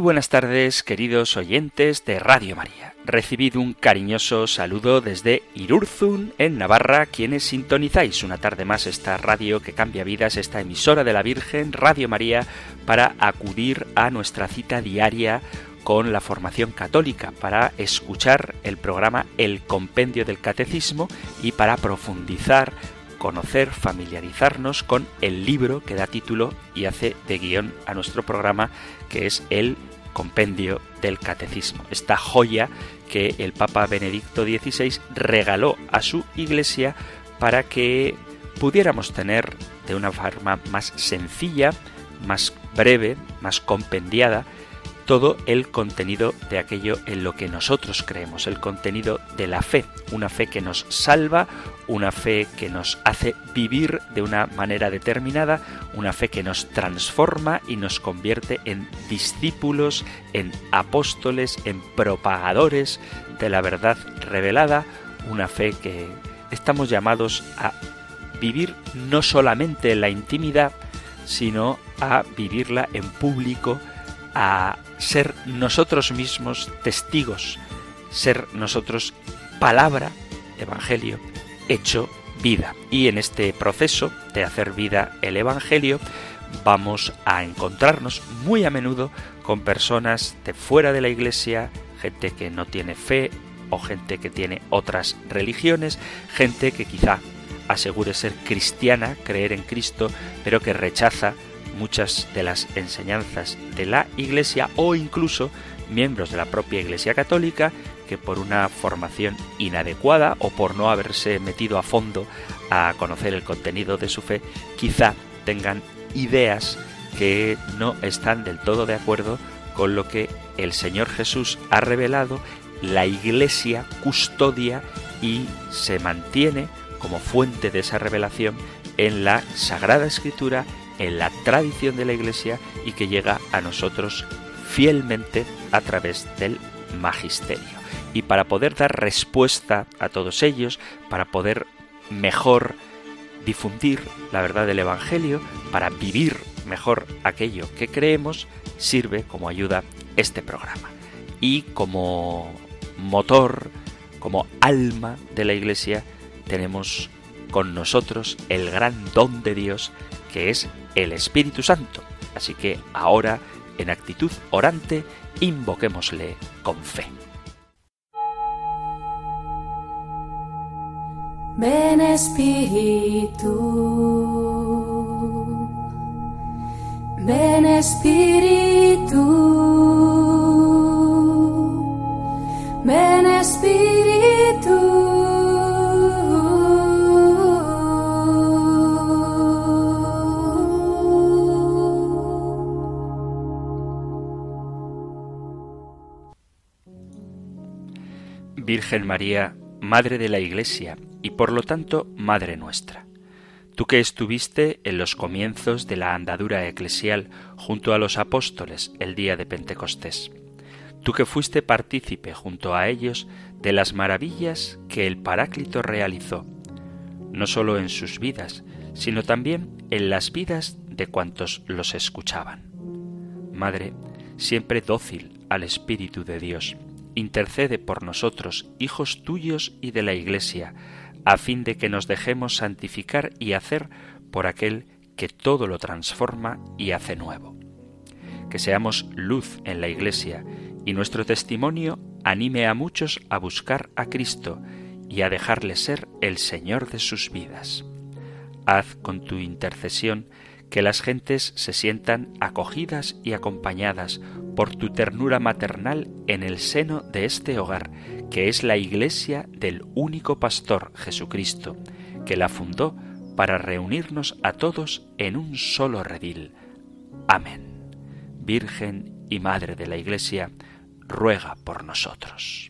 Buenas tardes, queridos oyentes de Radio María. Recibid un cariñoso saludo desde Irurzun, en Navarra, quienes sintonizáis una tarde más esta radio que cambia vidas, esta emisora de la Virgen, Radio María, para acudir a nuestra cita diaria con la formación católica, para escuchar el programa El Compendio del Catecismo y para profundizar conocer, familiarizarnos con el libro que da título y hace de guion a nuestro programa, que es el Compendio del Catecismo, esta joya que el Papa Benedicto XVI regaló a su iglesia para que pudiéramos tener de una forma más sencilla, más breve, más compendiada, todo el contenido de aquello en lo que nosotros creemos, el contenido de la fe, una fe que nos salva, una fe que nos hace vivir de una manera determinada, una fe que nos transforma y nos convierte en discípulos, en apóstoles, en propagadores de la verdad revelada, una fe que estamos llamados a vivir no solamente en la intimidad, sino a vivirla en público, a ser nosotros mismos testigos, ser nosotros palabra, evangelio, hecho vida. Y en este proceso de hacer vida el evangelio, vamos a encontrarnos muy a menudo con personas de fuera de la iglesia, gente que no tiene fe o gente que tiene otras religiones, gente que quizá asegure ser cristiana, creer en Cristo, pero que rechaza muchas de las enseñanzas de la Iglesia o incluso miembros de la propia Iglesia Católica que por una formación inadecuada o por no haberse metido a fondo a conocer el contenido de su fe, quizá tengan ideas que no están del todo de acuerdo con lo que el Señor Jesús ha revelado, la Iglesia custodia y se mantiene como fuente de esa revelación en la Sagrada Escritura en la tradición de la Iglesia y que llega a nosotros fielmente a través del magisterio. Y para poder dar respuesta a todos ellos, para poder mejor difundir la verdad del Evangelio, para vivir mejor aquello que creemos, sirve como ayuda este programa. Y como motor, como alma de la Iglesia, tenemos con nosotros el gran don de Dios que es el Espíritu Santo. Así que ahora, en actitud orante, invoquémosle con fe. Ven Espíritu, ven Espíritu, Virgen María, Madre de la Iglesia y por lo tanto Madre nuestra. Tú que estuviste en los comienzos de la andadura eclesial junto a los apóstoles el día de Pentecostés. Tú que fuiste partícipe junto a ellos de las maravillas que el Paráclito realizó, no sólo en sus vidas, sino también en las vidas de cuantos los escuchaban. Madre, siempre dócil al Espíritu de Dios, intercede por nosotros, hijos tuyos y de la Iglesia, a fin de que nos dejemos santificar y hacer por aquel que todo lo transforma y hace nuevo. Que seamos luz en la Iglesia y nuestro testimonio anime a muchos a buscar a Cristo y a dejarle ser el Señor de sus vidas. Haz con tu intercesión que las gentes se sientan acogidas y acompañadas por tu ternura maternal en el seno de este hogar, que es la iglesia del único pastor Jesucristo, que la fundó para reunirnos a todos en un solo redil. Amén. Virgen y Madre de la Iglesia, ruega por nosotros.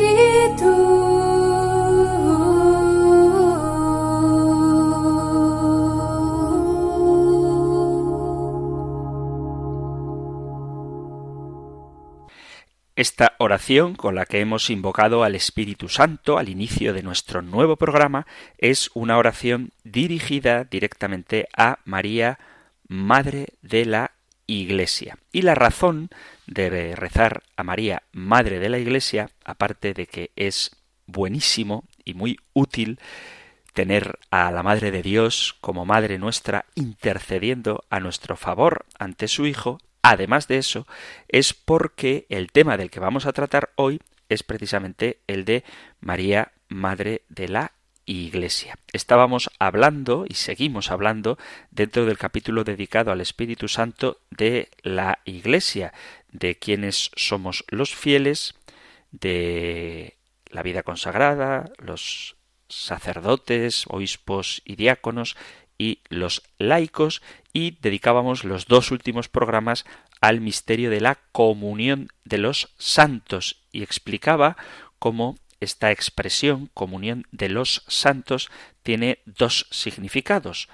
Esta oración con la que hemos invocado al Espíritu Santo al inicio de nuestro nuevo programa es una oración dirigida directamente a María, Madre de la Iglesia. Y la razón de rezar a María, Madre de la Iglesia, aparte de que es buenísimo y muy útil tener a la Madre de Dios como Madre nuestra intercediendo a nuestro favor ante su Hijo, Además de eso, es porque el tema del que vamos a tratar hoy es precisamente el de María, Madre de la Iglesia. Estábamos hablando y seguimos hablando dentro del capítulo dedicado al Espíritu Santo de la Iglesia, de quienes somos los fieles, de la vida consagrada, los sacerdotes, obispos y diáconos, y los laicos y dedicábamos los dos últimos programas al misterio de la comunión de los santos y explicaba cómo esta expresión comunión de los santos tiene dos significados.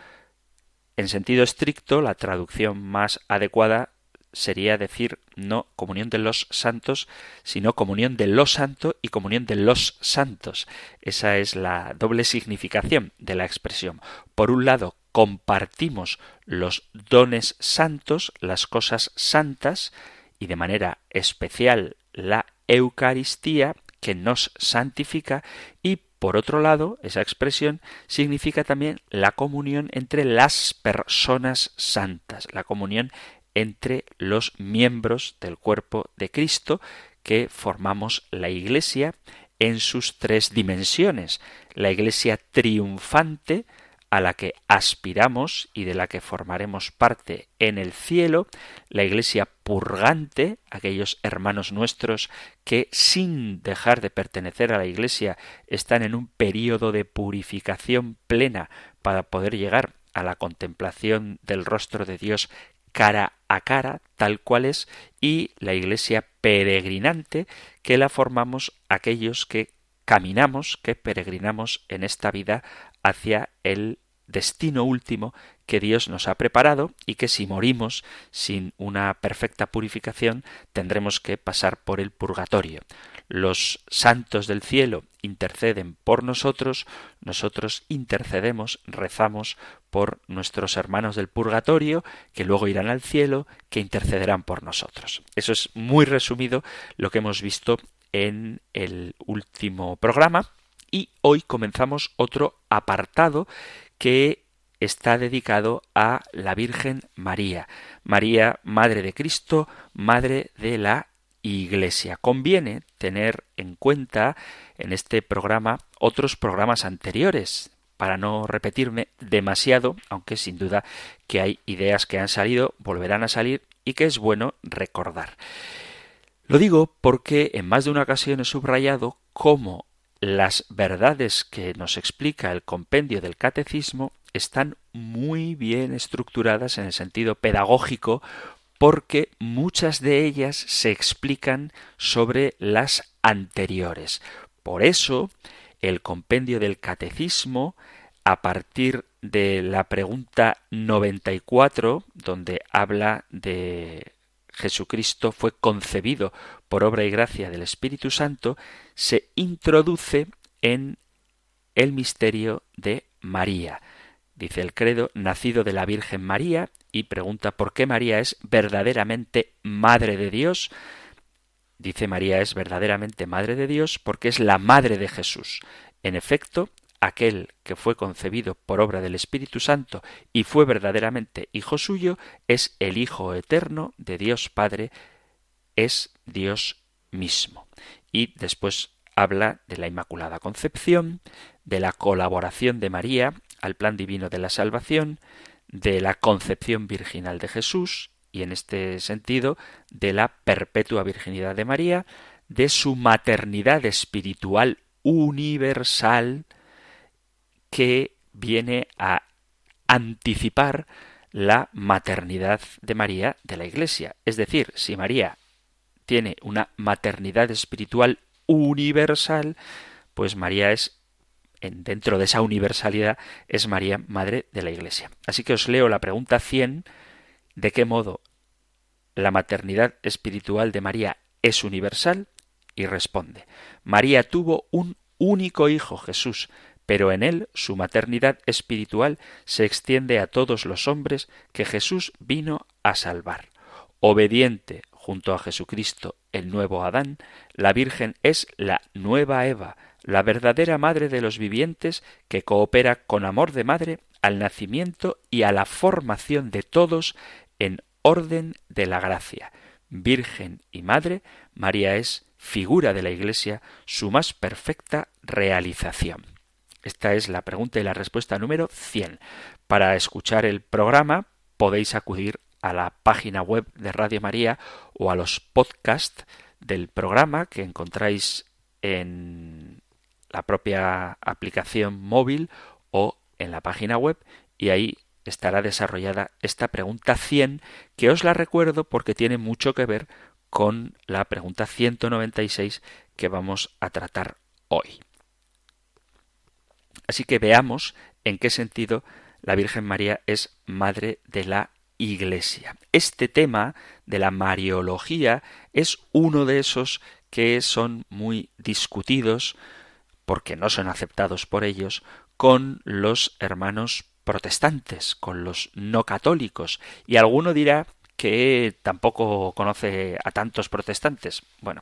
En sentido estricto, la traducción más adecuada sería decir no comunión de los santos, sino comunión de lo santo y comunión de los santos. Esa es la doble significación de la expresión. Por un lado, compartimos los dones santos, las cosas santas, y de manera especial la Eucaristía, que nos santifica, y por otro lado, esa expresión significa también la comunión entre las personas santas, la comunión entre los miembros del cuerpo de Cristo que formamos la Iglesia en sus tres dimensiones. La Iglesia triunfante, a la que aspiramos y de la que formaremos parte en el cielo, la Iglesia purgante, aquellos hermanos nuestros que sin dejar de pertenecer a la Iglesia están en un período de purificación plena para poder llegar a la contemplación del rostro de Dios cara a cara, tal cual es, y la iglesia peregrinante que la formamos aquellos que caminamos, que peregrinamos en esta vida hacia el destino último que Dios nos ha preparado y que si morimos sin una perfecta purificación tendremos que pasar por el purgatorio. Los santos del cielo interceden por nosotros, nosotros intercedemos, rezamos por nuestros hermanos del purgatorio, que luego irán al cielo, que intercederán por nosotros. Eso es muy resumido lo que hemos visto en el último programa y hoy comenzamos otro apartado que está dedicado a la Virgen María. María, Madre de Cristo, Madre de la Iglesia. Conviene tener en cuenta en este programa otros programas anteriores para no repetirme demasiado, aunque sin duda que hay ideas que han salido, volverán a salir y que es bueno recordar. Lo digo porque en más de una ocasión he subrayado cómo las verdades que nos explica el compendio del catecismo están muy bien estructuradas en el sentido pedagógico porque muchas de ellas se explican sobre las anteriores. Por eso, el compendio del catecismo, a partir de la pregunta 94, donde habla de Jesucristo fue concebido por obra y gracia del Espíritu Santo, se introduce en el misterio de María. Dice el credo, nacido de la Virgen María, y pregunta por qué María es verdaderamente Madre de Dios. Dice María es verdaderamente Madre de Dios porque es la Madre de Jesús. En efecto, aquel que fue concebido por obra del Espíritu Santo y fue verdaderamente Hijo suyo, es el Hijo eterno de Dios Padre, es Dios mismo. Y después habla de la Inmaculada Concepción, de la colaboración de María al plan divino de la salvación, de la concepción virginal de Jesús, y en este sentido de la perpetua virginidad de María, de su maternidad espiritual universal, que viene a anticipar la maternidad de María de la Iglesia. Es decir, si María tiene una maternidad espiritual universal, pues María es, dentro de esa universalidad, es María, Madre de la Iglesia. Así que os leo la pregunta 100, ¿de qué modo la maternidad espiritual de María es universal? Y responde, María tuvo un único hijo, Jesús, pero en él su maternidad espiritual se extiende a todos los hombres que Jesús vino a salvar. Obediente junto a Jesucristo, el nuevo Adán, la Virgen es la nueva Eva, la verdadera madre de los vivientes que coopera con amor de madre al nacimiento y a la formación de todos en orden de la gracia. Virgen y Madre, María es figura de la Iglesia, su más perfecta realización. Esta es la pregunta y la respuesta número 100. Para escuchar el programa podéis acudir a la página web de Radio María o a los podcasts del programa que encontráis en la propia aplicación móvil o en la página web y ahí estará desarrollada esta pregunta 100 que os la recuerdo porque tiene mucho que ver con la pregunta 196 que vamos a tratar hoy. Así que veamos en qué sentido la Virgen María es madre de la Iglesia. Este tema de la Mariología es uno de esos que son muy discutidos, porque no son aceptados por ellos, con los hermanos protestantes, con los no católicos. Y alguno dirá que tampoco conoce a tantos protestantes. Bueno,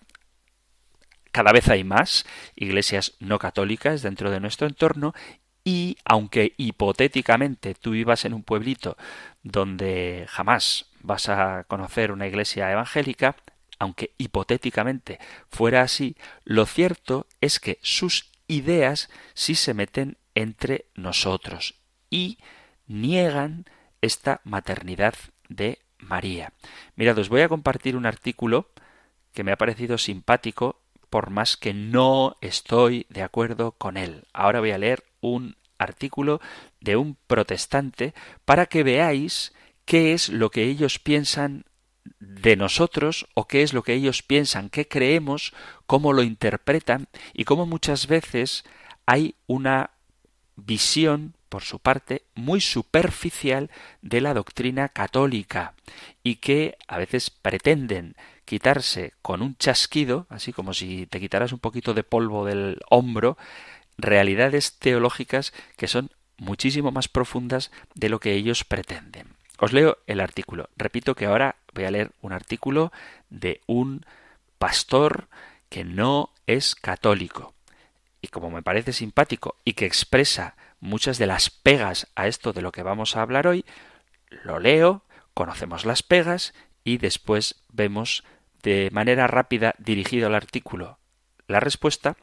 cada vez hay más iglesias no católicas dentro de nuestro entorno y aunque hipotéticamente tú vivas en un pueblito donde jamás vas a conocer una iglesia evangélica, aunque hipotéticamente fuera así, lo cierto es que sus ideas sí se meten entre nosotros y niegan esta maternidad de María. Mirad, os voy a compartir un artículo que me ha parecido simpático por más que no estoy de acuerdo con él. Ahora voy a leer un artículo de un protestante para que veáis qué es lo que ellos piensan de nosotros o qué es lo que ellos piensan, qué creemos, cómo lo interpretan y cómo muchas veces hay una visión por su parte, muy superficial de la doctrina católica y que a veces pretenden quitarse con un chasquido, así como si te quitaras un poquito de polvo del hombro, realidades teológicas que son muchísimo más profundas de lo que ellos pretenden. Os leo el artículo. Repito que ahora voy a leer un artículo de un pastor que no es católico. Y como me parece simpático y que expresa muchas de las pegas a esto de lo que vamos a hablar hoy, lo leo, conocemos las pegas y después vemos de manera rápida dirigido al artículo la respuesta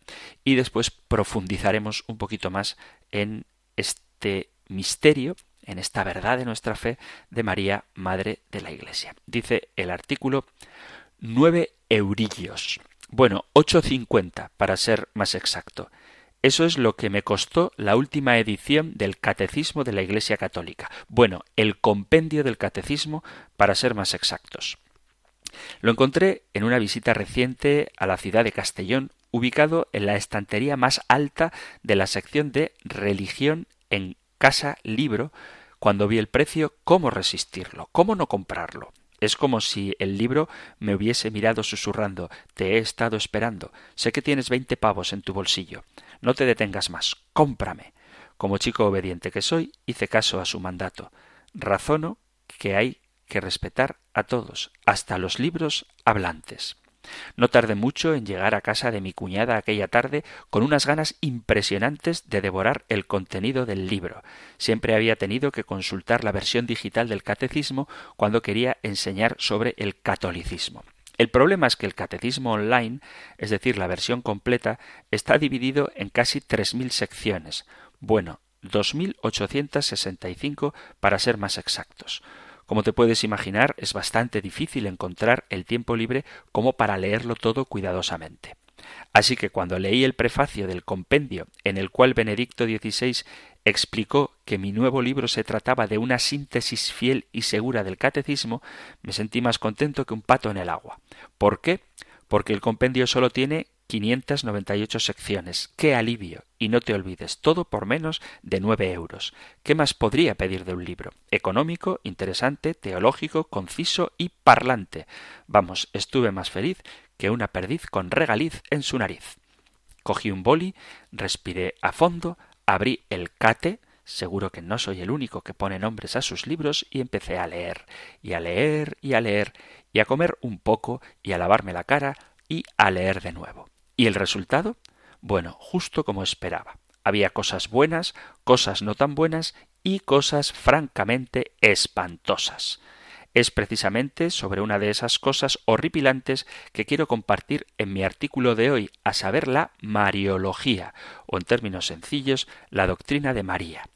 y después profundizaremos un poquito más en este misterio, en esta verdad de nuestra fe de María, Madre de la Iglesia. Dice el artículo nueve eurillos. Bueno, 8.50 para ser más exacto. Eso es lo que me costó la última edición del Catecismo de la Iglesia Católica. Bueno, el compendio del Catecismo, para ser más exactos. Lo encontré en una visita reciente a la ciudad de Castellón, ubicado en la estantería más alta de la sección de religión en Casa Libro, cuando vi el precio, ¿cómo resistirlo? ¿Cómo no comprarlo? Es como si el libro me hubiese mirado susurrando Te he estado esperando. Sé que tienes veinte pavos en tu bolsillo. No te detengas más. Cómprame. Como chico obediente que soy, hice caso a su mandato. Razono que hay que respetar a todos, hasta los libros hablantes. No tardé mucho en llegar a casa de mi cuñada aquella tarde con unas ganas impresionantes de devorar el contenido del libro. Siempre había tenido que consultar la versión digital del catecismo cuando quería enseñar sobre el catolicismo. El problema es que el catecismo online, es decir, la versión completa, está dividido en casi tres mil secciones. Bueno, dos mil ochocientas sesenta y cinco para ser más exactos. Como te puedes imaginar, es bastante difícil encontrar el tiempo libre como para leerlo todo cuidadosamente. Así que cuando leí el prefacio del compendio en el cual Benedicto XVI explicó que mi nuevo libro se trataba de una síntesis fiel y segura del catecismo, me sentí más contento que un pato en el agua. ¿Por qué? Porque el compendio solo tiene 598 secciones. ¡Qué alivio! Y no te olvides, todo por menos de nueve euros. ¿Qué más podría pedir de un libro? Económico, interesante, teológico, conciso y parlante. Vamos, estuve más feliz que una perdiz con regaliz en su nariz. Cogí un boli, respiré a fondo, abrí el cate, seguro que no soy el único que pone nombres a sus libros, y empecé a leer, y a leer, y a leer, y a comer un poco, y a lavarme la cara, y a leer de nuevo. ¿Y el resultado? Bueno, justo como esperaba. Había cosas buenas, cosas no tan buenas y cosas francamente espantosas. Es precisamente sobre una de esas cosas horripilantes que quiero compartir en mi artículo de hoy, a saber la Mariología, o en términos sencillos, la doctrina de María.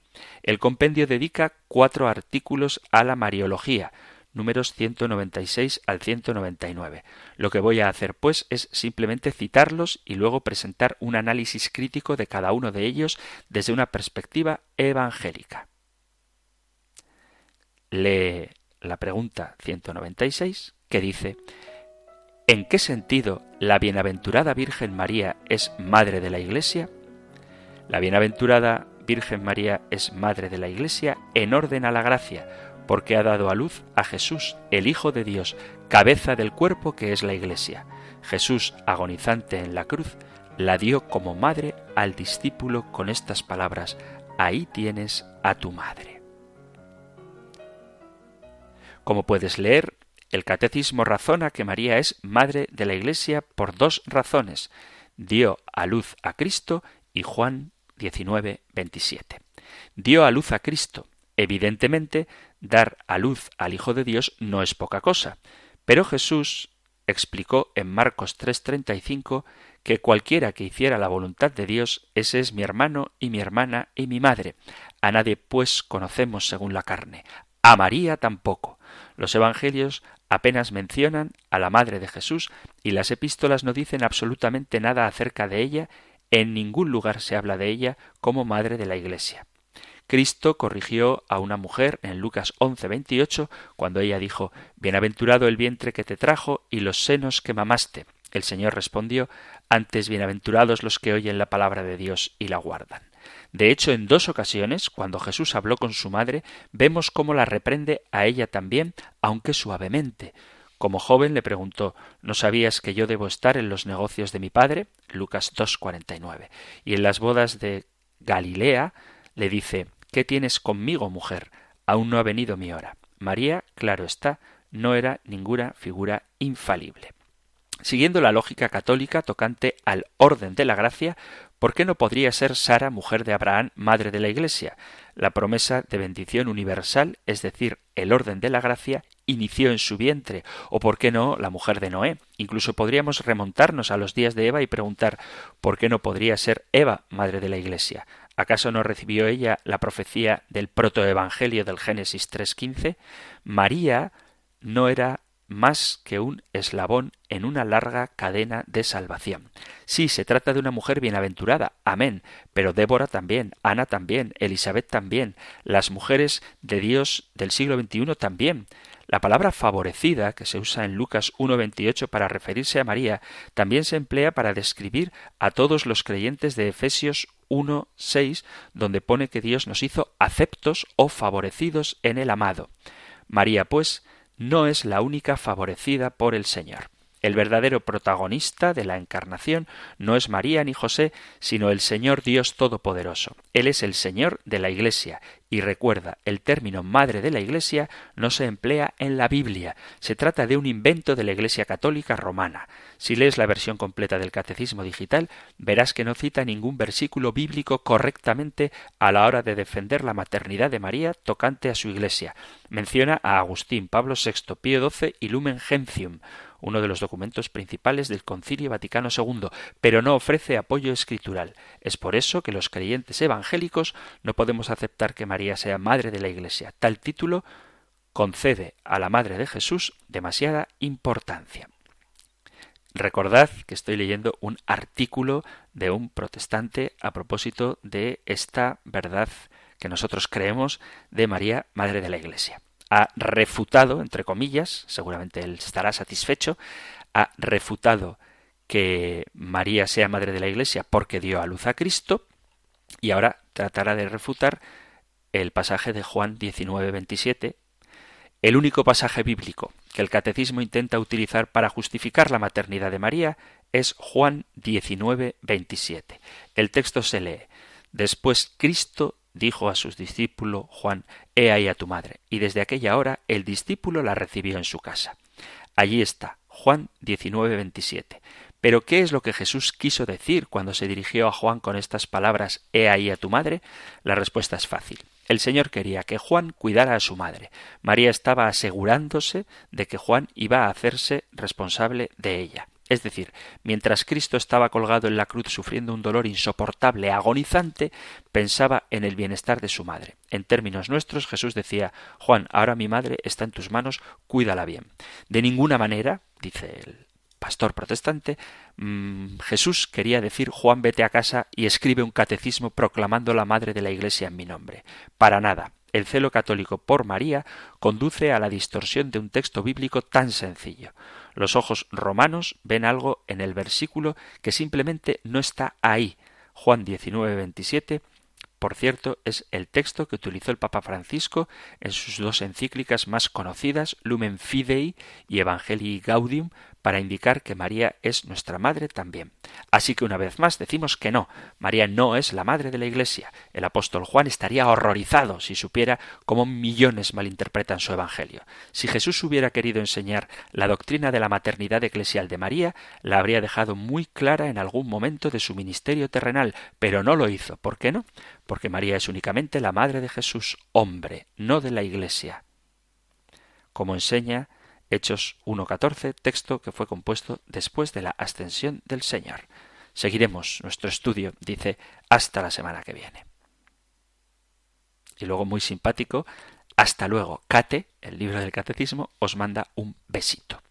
El compendio dedica cuatro artículos a la Mariología, números 196 al 199. Lo que voy a hacer, pues, es simplemente citarlos y luego presentar un análisis crítico de cada uno de ellos desde una perspectiva evangélica. Lee la pregunta 196 que dice ¿En qué sentido la bienaventurada Virgen María es madre de la Iglesia? La bienaventurada Virgen María es madre de la Iglesia en orden a la gracia, porque ha dado a luz a Jesús, el Hijo de Dios, cabeza del cuerpo que es la Iglesia. Jesús, agonizante en la cruz, la dio como madre al discípulo con estas palabras, ahí tienes a tu madre. Como puedes leer, el catecismo razona que María es madre de la Iglesia por dos razones. Dio a luz a Cristo y Juan 19, 27. Dio a luz a Cristo. Evidentemente, dar a luz al Hijo de Dios no es poca cosa. Pero Jesús explicó en Marcos 3:35 que cualquiera que hiciera la voluntad de Dios, ese es mi hermano y mi hermana y mi madre. A nadie pues conocemos según la carne. A María tampoco. Los evangelios apenas mencionan a la madre de Jesús y las epístolas no dicen absolutamente nada acerca de ella, en ningún lugar se habla de ella como madre de la Iglesia. Cristo corrigió a una mujer en Lucas 11:28 cuando ella dijo Bienaventurado el vientre que te trajo y los senos que mamaste. El Señor respondió Antes bienaventurados los que oyen la palabra de Dios y la guardan. De hecho, en dos ocasiones, cuando Jesús habló con su madre, vemos cómo la reprende a ella también, aunque suavemente. Como joven le preguntó ¿No sabías que yo debo estar en los negocios de mi padre? Lucas 2.49. Y en las bodas de Galilea le dice ¿Qué tienes conmigo, mujer? Aún no ha venido mi hora. María, claro está, no era ninguna figura infalible. Siguiendo la lógica católica tocante al orden de la gracia, ¿por qué no podría ser Sara, mujer de Abraham, madre de la Iglesia? La promesa de bendición universal, es decir, el orden de la gracia, inició en su vientre, o por qué no la mujer de Noé. Incluso podríamos remontarnos a los días de Eva y preguntar ¿por qué no podría ser Eva, madre de la Iglesia? ¿Acaso no recibió ella la profecía del protoevangelio del Génesis 3.15? María no era más que un eslabón en una larga cadena de salvación. Sí, se trata de una mujer bienaventurada, amén, pero Débora también, Ana también, Elizabeth también, las mujeres de Dios del siglo XXI también. La palabra favorecida, que se usa en Lucas 1.28 para referirse a María, también se emplea para describir a todos los creyentes de Efesios 1.6, donde pone que Dios nos hizo aceptos o favorecidos en el amado. María, pues, no es la única favorecida por el Señor. El verdadero protagonista de la encarnación no es María ni José, sino el Señor Dios Todopoderoso. Él es el Señor de la Iglesia. Y recuerda, el término madre de la Iglesia no se emplea en la Biblia. Se trata de un invento de la Iglesia Católica Romana. Si lees la versión completa del Catecismo Digital, verás que no cita ningún versículo bíblico correctamente a la hora de defender la maternidad de María tocante a su Iglesia. Menciona a Agustín, Pablo VI, Pío XII y Lumen Gentium uno de los documentos principales del Concilio Vaticano II, pero no ofrece apoyo escritural. Es por eso que los creyentes evangélicos no podemos aceptar que María sea madre de la Iglesia. Tal título concede a la Madre de Jesús demasiada importancia. Recordad que estoy leyendo un artículo de un protestante a propósito de esta verdad que nosotros creemos de María, Madre de la Iglesia. Ha refutado, entre comillas, seguramente él estará satisfecho, ha refutado que María sea Madre de la Iglesia porque dio a luz a Cristo y ahora tratará de refutar el pasaje de Juan 19, 27, el único pasaje bíblico que el catecismo intenta utilizar para justificar la maternidad de María es Juan 19, 27. El texto se lee Después Cristo dijo a sus discípulos Juan, He ahí a tu madre. Y desde aquella hora el discípulo la recibió en su casa. Allí está, Juan 19, 27. Pero ¿qué es lo que Jesús quiso decir cuando se dirigió a Juan con estas palabras He ahí a tu madre? La respuesta es fácil. El Señor quería que Juan cuidara a su madre. María estaba asegurándose de que Juan iba a hacerse responsable de ella. Es decir, mientras Cristo estaba colgado en la cruz sufriendo un dolor insoportable, agonizante, pensaba en el bienestar de su madre. En términos nuestros, Jesús decía Juan, ahora mi madre está en tus manos, cuídala bien. De ninguna manera, dice el pastor protestante, mm, Jesús quería decir Juan vete a casa y escribe un catecismo proclamando la madre de la Iglesia en mi nombre. Para nada. El celo católico por María conduce a la distorsión de un texto bíblico tan sencillo. Los ojos romanos ven algo en el versículo que simplemente no está ahí. Juan 19, 27 por cierto, es el texto que utilizó el Papa Francisco en sus dos encíclicas más conocidas, Lumen Fidei y Evangelii Gaudium, para indicar que María es nuestra madre también. Así que una vez más decimos que no, María no es la madre de la Iglesia. El apóstol Juan estaría horrorizado si supiera cómo millones malinterpretan su Evangelio. Si Jesús hubiera querido enseñar la doctrina de la maternidad eclesial de María, la habría dejado muy clara en algún momento de su ministerio terrenal, pero no lo hizo. ¿Por qué no? Porque María es únicamente la madre de Jesús, hombre, no de la Iglesia. Como enseña Hechos 1.14, texto que fue compuesto después de la ascensión del Señor. Seguiremos nuestro estudio, dice, hasta la semana que viene. Y luego, muy simpático, hasta luego. Cate, el libro del catecismo, os manda un besito.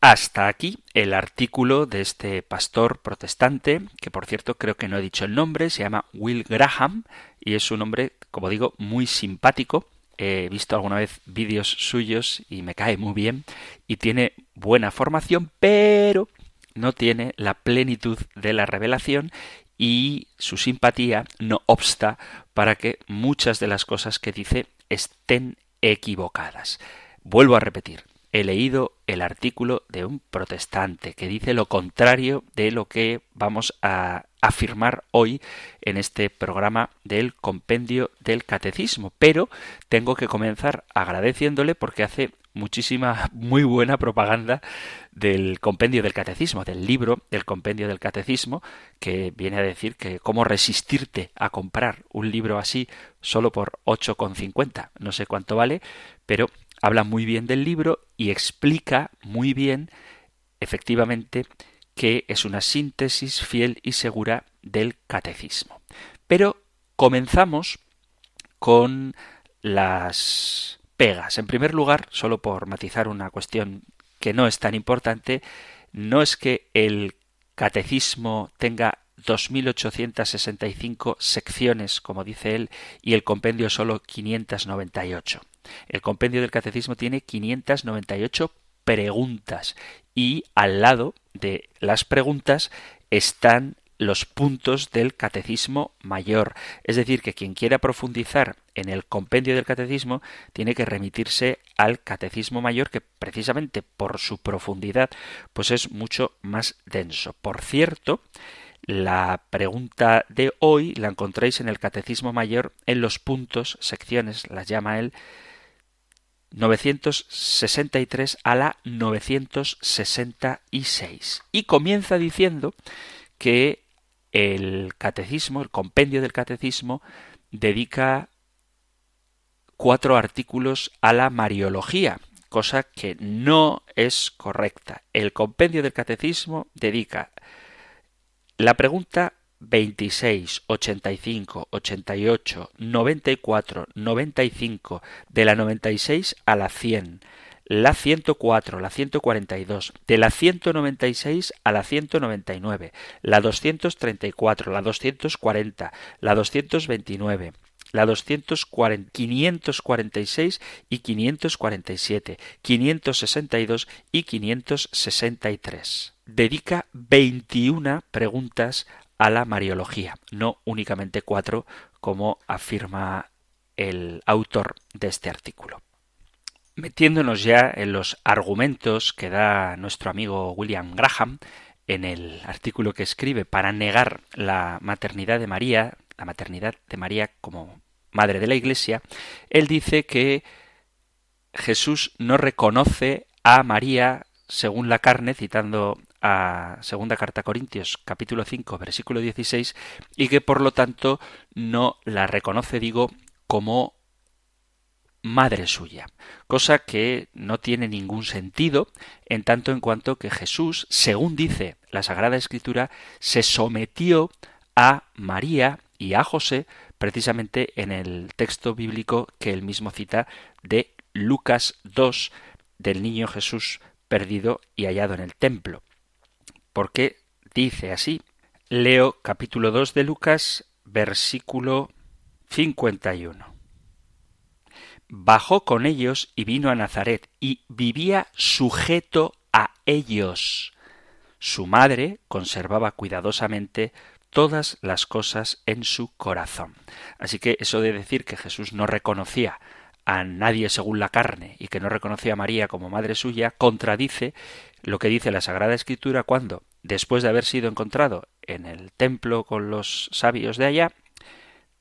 Hasta aquí el artículo de este pastor protestante, que por cierto creo que no he dicho el nombre, se llama Will Graham y es un hombre, como digo, muy simpático he visto alguna vez vídeos suyos y me cae muy bien y tiene buena formación, pero no tiene la plenitud de la revelación y su simpatía no obsta para que muchas de las cosas que dice estén equivocadas. Vuelvo a repetir, he leído el artículo de un protestante que dice lo contrario de lo que vamos a afirmar hoy en este programa del compendio del catecismo. Pero tengo que comenzar agradeciéndole porque hace muchísima, muy buena propaganda del compendio del catecismo, del libro del compendio del catecismo, que viene a decir que cómo resistirte a comprar un libro así solo por 8,50. No sé cuánto vale, pero habla muy bien del libro y explica muy bien efectivamente que es una síntesis fiel y segura del catecismo. Pero comenzamos con las pegas. En primer lugar, solo por matizar una cuestión que no es tan importante, no es que el catecismo tenga 2.865 secciones, como dice él, y el compendio solo 598. El compendio del catecismo tiene 598 preguntas y al lado de las preguntas están los puntos del catecismo mayor. Es decir, que quien quiera profundizar en el compendio del catecismo tiene que remitirse al catecismo mayor que precisamente por su profundidad pues es mucho más denso. Por cierto, la pregunta de hoy la encontráis en el catecismo mayor en los puntos, secciones, las llama él, 963 a la 966. Y comienza diciendo que el catecismo, el compendio del catecismo, dedica cuatro artículos a la Mariología, cosa que no es correcta. El compendio del catecismo dedica la pregunta 26, 85, 88, 94, 95, de la 96 a la 100, la 104, la 142, de la 196 a la 199, la 234, la 240, la 229, la 240, 546 y 547, 562 y 563. Dedica 21 preguntas a la Mariología, no únicamente cuatro como afirma el autor de este artículo. Metiéndonos ya en los argumentos que da nuestro amigo William Graham en el artículo que escribe para negar la maternidad de María, la maternidad de María como madre de la Iglesia, él dice que Jesús no reconoce a María según la carne, citando a segunda carta a Corintios capítulo 5 versículo 16 y que por lo tanto no la reconoce digo como madre suya, cosa que no tiene ningún sentido en tanto en cuanto que Jesús, según dice la Sagrada Escritura, se sometió a María y a José precisamente en el texto bíblico que él mismo cita de Lucas 2 del niño Jesús perdido y hallado en el templo. Porque dice así, leo capítulo 2 de Lucas, versículo 51. Bajó con ellos y vino a Nazaret y vivía sujeto a ellos. Su madre conservaba cuidadosamente todas las cosas en su corazón. Así que eso de decir que Jesús no reconocía a nadie según la carne y que no reconocía a María como madre suya, contradice lo que dice la Sagrada Escritura cuando, después de haber sido encontrado en el templo con los sabios de allá,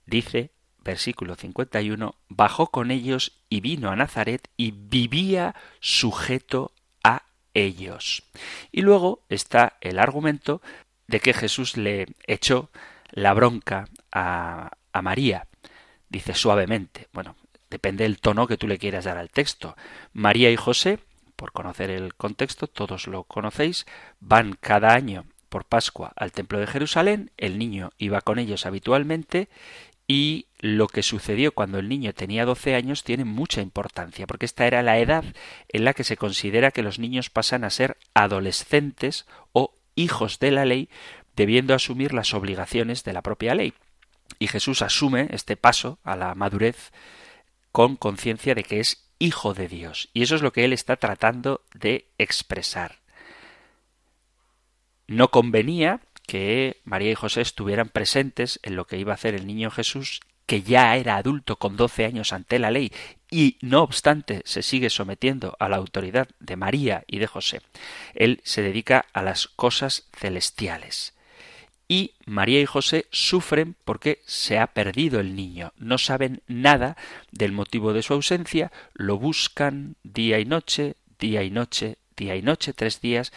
dice, versículo 51, bajó con ellos y vino a Nazaret y vivía sujeto a ellos. Y luego está el argumento de que Jesús le echó la bronca a, a María. Dice suavemente. Bueno, depende del tono que tú le quieras dar al texto. María y José, por conocer el contexto, todos lo conocéis, van cada año por Pascua al Templo de Jerusalén, el niño iba con ellos habitualmente y lo que sucedió cuando el niño tenía 12 años tiene mucha importancia, porque esta era la edad en la que se considera que los niños pasan a ser adolescentes o hijos de la ley, debiendo asumir las obligaciones de la propia ley. Y Jesús asume este paso a la madurez con conciencia de que es hijo de Dios. Y eso es lo que él está tratando de expresar. No convenía que María y José estuvieran presentes en lo que iba a hacer el niño Jesús, que ya era adulto con doce años ante la ley, y no obstante se sigue sometiendo a la autoridad de María y de José. Él se dedica a las cosas celestiales y María y José sufren porque se ha perdido el niño. No saben nada del motivo de su ausencia, lo buscan día y noche, día y noche, día y noche, tres días.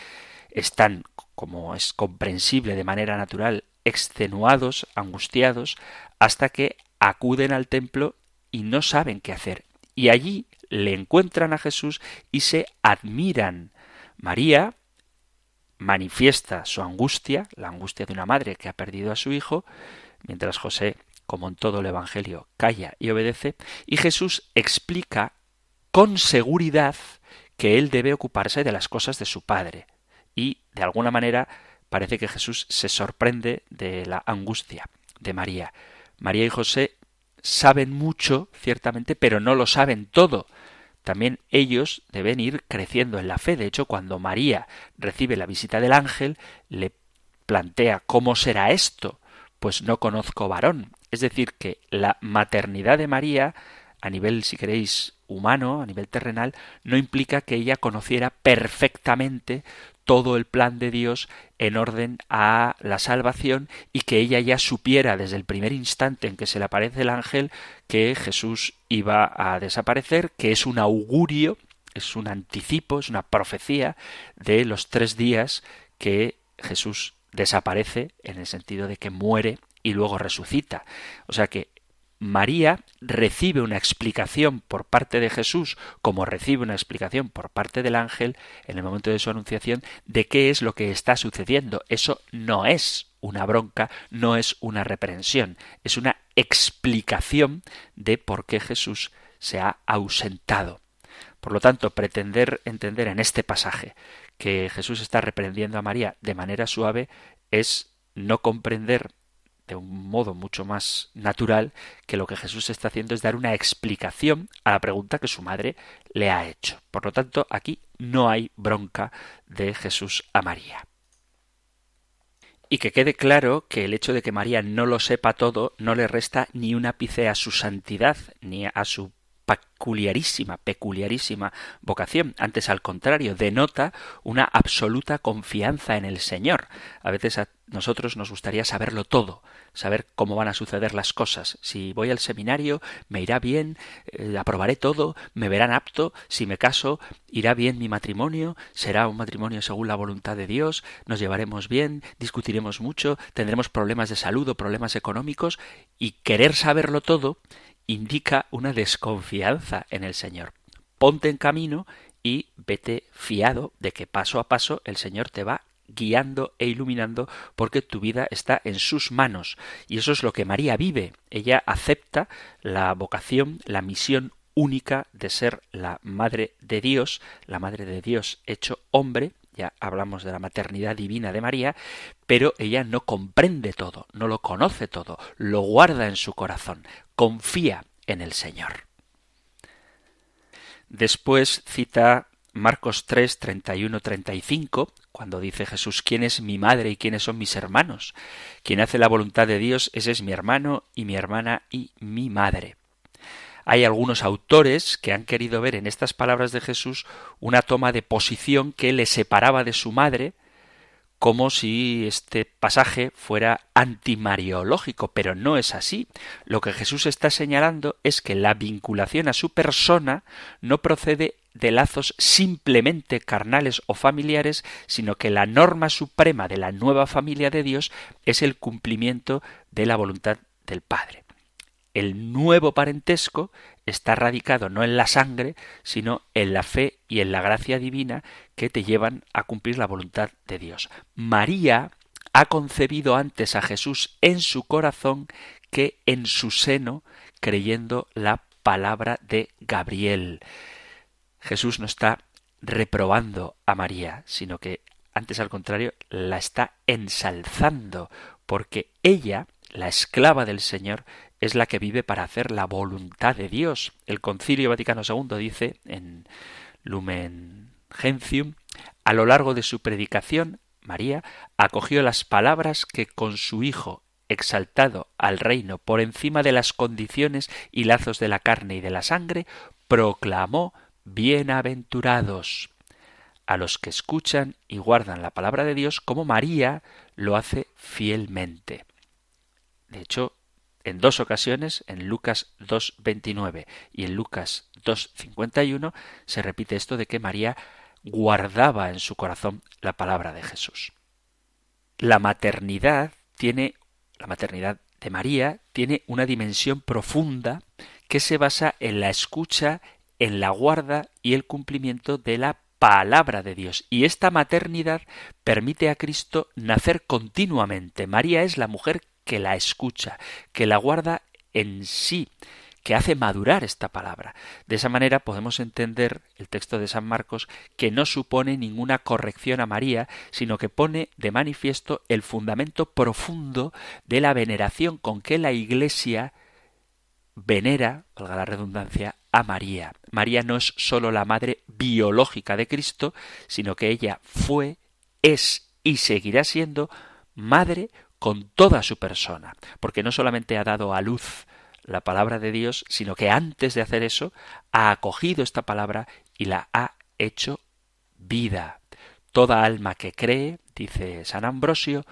Están, como es comprensible de manera natural, extenuados, angustiados, hasta que acuden al templo y no saben qué hacer. Y allí le encuentran a Jesús y se admiran. María, manifiesta su angustia, la angustia de una madre que ha perdido a su hijo, mientras José, como en todo el Evangelio, calla y obedece, y Jesús explica con seguridad que él debe ocuparse de las cosas de su Padre. Y, de alguna manera, parece que Jesús se sorprende de la angustia de María. María y José saben mucho, ciertamente, pero no lo saben todo también ellos deben ir creciendo en la fe. De hecho, cuando María recibe la visita del ángel, le plantea ¿cómo será esto? Pues no conozco varón. Es decir, que la maternidad de María, a nivel, si queréis, humano, a nivel terrenal, no implica que ella conociera perfectamente todo el plan de Dios en orden a la salvación y que ella ya supiera desde el primer instante en que se le aparece el ángel que Jesús iba a desaparecer, que es un augurio, es un anticipo, es una profecía de los tres días que Jesús desaparece en el sentido de que muere y luego resucita. O sea que María recibe una explicación por parte de Jesús, como recibe una explicación por parte del ángel en el momento de su anunciación, de qué es lo que está sucediendo. Eso no es una bronca, no es una reprensión, es una explicación de por qué Jesús se ha ausentado. Por lo tanto, pretender entender en este pasaje que Jesús está reprendiendo a María de manera suave es no comprender de un modo mucho más natural que lo que Jesús está haciendo es dar una explicación a la pregunta que su madre le ha hecho. Por lo tanto, aquí no hay bronca de Jesús a María. Y que quede claro que el hecho de que María no lo sepa todo no le resta ni un ápice a su santidad, ni a su peculiarísima, peculiarísima vocación. Antes, al contrario, denota una absoluta confianza en el Señor. A veces a nosotros nos gustaría saberlo todo, saber cómo van a suceder las cosas. Si voy al seminario, me irá bien, eh, aprobaré todo, me verán apto, si me caso, irá bien mi matrimonio, será un matrimonio según la voluntad de Dios, nos llevaremos bien, discutiremos mucho, tendremos problemas de salud o problemas económicos, y querer saberlo todo indica una desconfianza en el Señor. Ponte en camino y vete fiado de que paso a paso el Señor te va guiando e iluminando porque tu vida está en sus manos. Y eso es lo que María vive. Ella acepta la vocación, la misión única de ser la Madre de Dios, la Madre de Dios hecho hombre, ya hablamos de la maternidad divina de María, pero ella no comprende todo, no lo conoce todo, lo guarda en su corazón, confía en el Señor. Después cita Marcos 3, 31, 35, cuando dice Jesús, ¿quién es mi madre y quiénes son mis hermanos? Quien hace la voluntad de Dios, ese es mi hermano y mi hermana y mi madre. Hay algunos autores que han querido ver en estas palabras de Jesús una toma de posición que le separaba de su madre, como si este pasaje fuera antimariológico, pero no es así. Lo que Jesús está señalando es que la vinculación a su persona no procede de lazos simplemente carnales o familiares, sino que la norma suprema de la nueva familia de Dios es el cumplimiento de la voluntad del Padre. El nuevo parentesco está radicado no en la sangre, sino en la fe y en la gracia divina que te llevan a cumplir la voluntad de Dios. María ha concebido antes a Jesús en su corazón que en su seno, creyendo la palabra de Gabriel. Jesús no está reprobando a María, sino que antes al contrario la está ensalzando, porque ella, la esclava del Señor, es la que vive para hacer la voluntad de Dios. El Concilio Vaticano II dice en Lumen Gentium, a lo largo de su predicación, María acogió las palabras que con su Hijo exaltado al reino por encima de las condiciones y lazos de la carne y de la sangre, proclamó bienaventurados a los que escuchan y guardan la palabra de Dios como María lo hace fielmente. De hecho, en dos ocasiones, en Lucas 2.29 y en Lucas 2.51, se repite esto de que María guardaba en su corazón la palabra de Jesús. La maternidad tiene, la maternidad de María tiene una dimensión profunda que se basa en la escucha, en la guarda y el cumplimiento de la palabra de Dios. Y esta maternidad permite a Cristo nacer continuamente. María es la mujer que la escucha, que la guarda en sí, que hace madurar esta palabra. De esa manera podemos entender el texto de San Marcos que no supone ninguna corrección a María, sino que pone de manifiesto el fundamento profundo de la veneración con que la Iglesia venera, valga la redundancia, a María. María no es sólo la madre biológica de Cristo, sino que ella fue, es y seguirá siendo madre con toda su persona, porque no solamente ha dado a luz la palabra de Dios, sino que antes de hacer eso ha acogido esta palabra y la ha hecho vida. Toda alma que cree, dice San Ambrosio,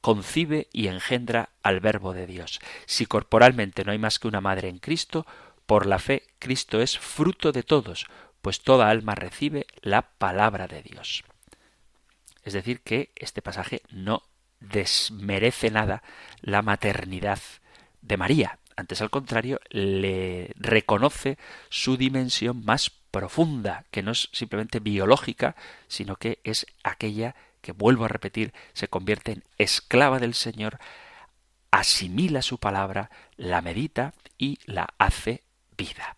concibe y engendra al Verbo de Dios. Si corporalmente no hay más que una madre en Cristo, por la fe Cristo es fruto de todos, pues toda alma recibe la palabra de Dios. Es decir, que este pasaje no desmerece nada la maternidad de María. Antes, al contrario, le reconoce su dimensión más profunda, que no es simplemente biológica, sino que es aquella que, vuelvo a repetir, se convierte en esclava del Señor, asimila su palabra, la medita y la hace vida.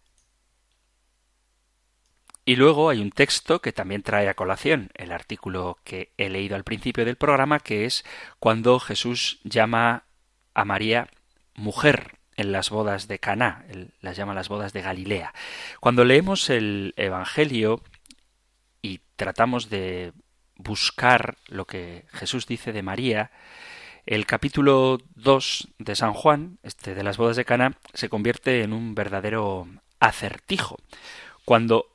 Y luego hay un texto que también trae a colación el artículo que he leído al principio del programa, que es cuando Jesús llama a María mujer en las bodas de Caná, las llama las bodas de Galilea. Cuando leemos el Evangelio y tratamos de buscar lo que Jesús dice de María, el capítulo 2 de San Juan, este de las bodas de Cana, se convierte en un verdadero acertijo. Cuando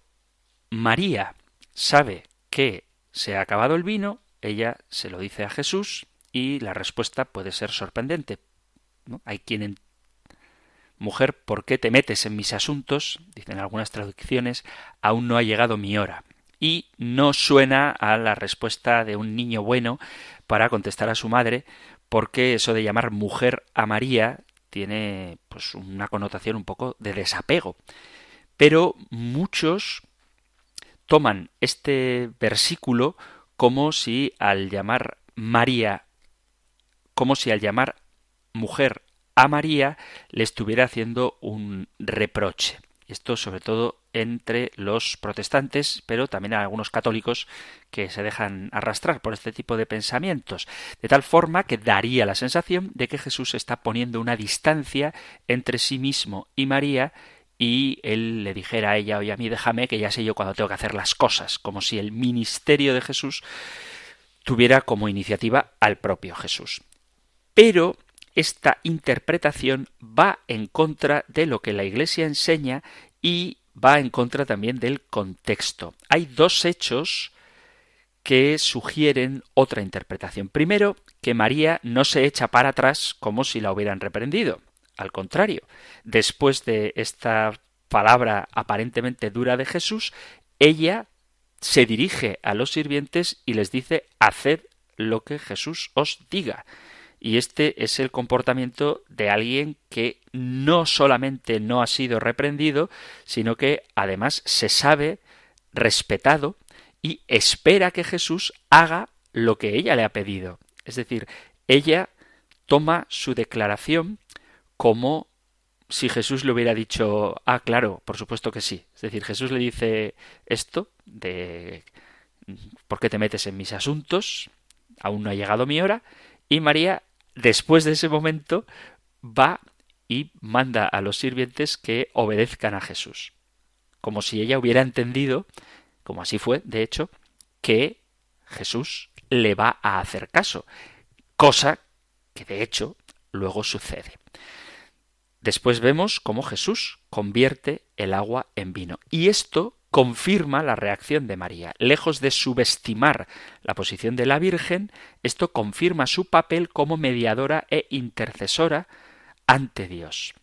María sabe que se ha acabado el vino, ella se lo dice a Jesús y la respuesta puede ser sorprendente. Hay quien Mujer, ¿por qué te metes en mis asuntos? Dicen algunas traducciones, aún no ha llegado mi hora y no suena a la respuesta de un niño bueno para contestar a su madre, porque eso de llamar mujer a María tiene pues una connotación un poco de desapego. Pero muchos toman este versículo como si al llamar María, como si al llamar mujer a María le estuviera haciendo un reproche. Esto sobre todo entre los protestantes, pero también hay algunos católicos que se dejan arrastrar por este tipo de pensamientos, de tal forma que daría la sensación de que Jesús está poniendo una distancia entre sí mismo y María y él le dijera a ella, oye, a mí déjame que ya sé yo cuando tengo que hacer las cosas, como si el ministerio de Jesús tuviera como iniciativa al propio Jesús. Pero esta interpretación va en contra de lo que la Iglesia enseña y va en contra también del contexto. Hay dos hechos que sugieren otra interpretación. Primero, que María no se echa para atrás como si la hubieran reprendido. Al contrario, después de esta palabra aparentemente dura de Jesús, ella se dirige a los sirvientes y les dice haced lo que Jesús os diga. Y este es el comportamiento de alguien que no solamente no ha sido reprendido, sino que además se sabe respetado y espera que Jesús haga lo que ella le ha pedido. Es decir, ella toma su declaración como si Jesús le hubiera dicho, ah, claro, por supuesto que sí. Es decir, Jesús le dice esto de ¿por qué te metes en mis asuntos? Aún no ha llegado mi hora. Y María después de ese momento va y manda a los sirvientes que obedezcan a Jesús. Como si ella hubiera entendido, como así fue, de hecho, que Jesús le va a hacer caso, cosa que de hecho luego sucede. Después vemos cómo Jesús convierte el agua en vino. Y esto confirma la reacción de María. Lejos de subestimar la posición de la Virgen, esto confirma su papel como mediadora e intercesora ante Dios.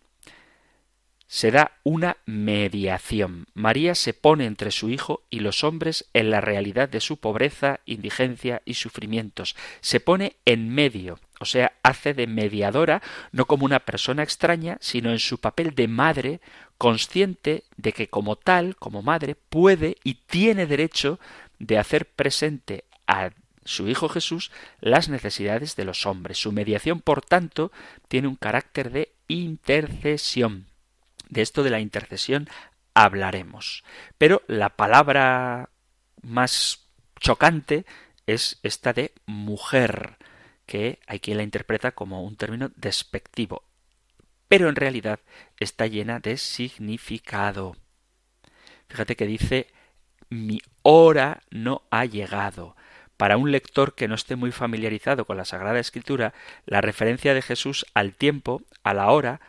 Se da una mediación. María se pone entre su Hijo y los hombres en la realidad de su pobreza, indigencia y sufrimientos. Se pone en medio, o sea, hace de mediadora, no como una persona extraña, sino en su papel de madre consciente de que como tal, como madre, puede y tiene derecho de hacer presente a su Hijo Jesús las necesidades de los hombres. Su mediación, por tanto, tiene un carácter de intercesión. De esto de la intercesión hablaremos. Pero la palabra más chocante es esta de mujer, que hay quien la interpreta como un término despectivo pero en realidad está llena de significado. Fíjate que dice mi hora no ha llegado. Para un lector que no esté muy familiarizado con la Sagrada Escritura, la referencia de Jesús al tiempo, a la hora,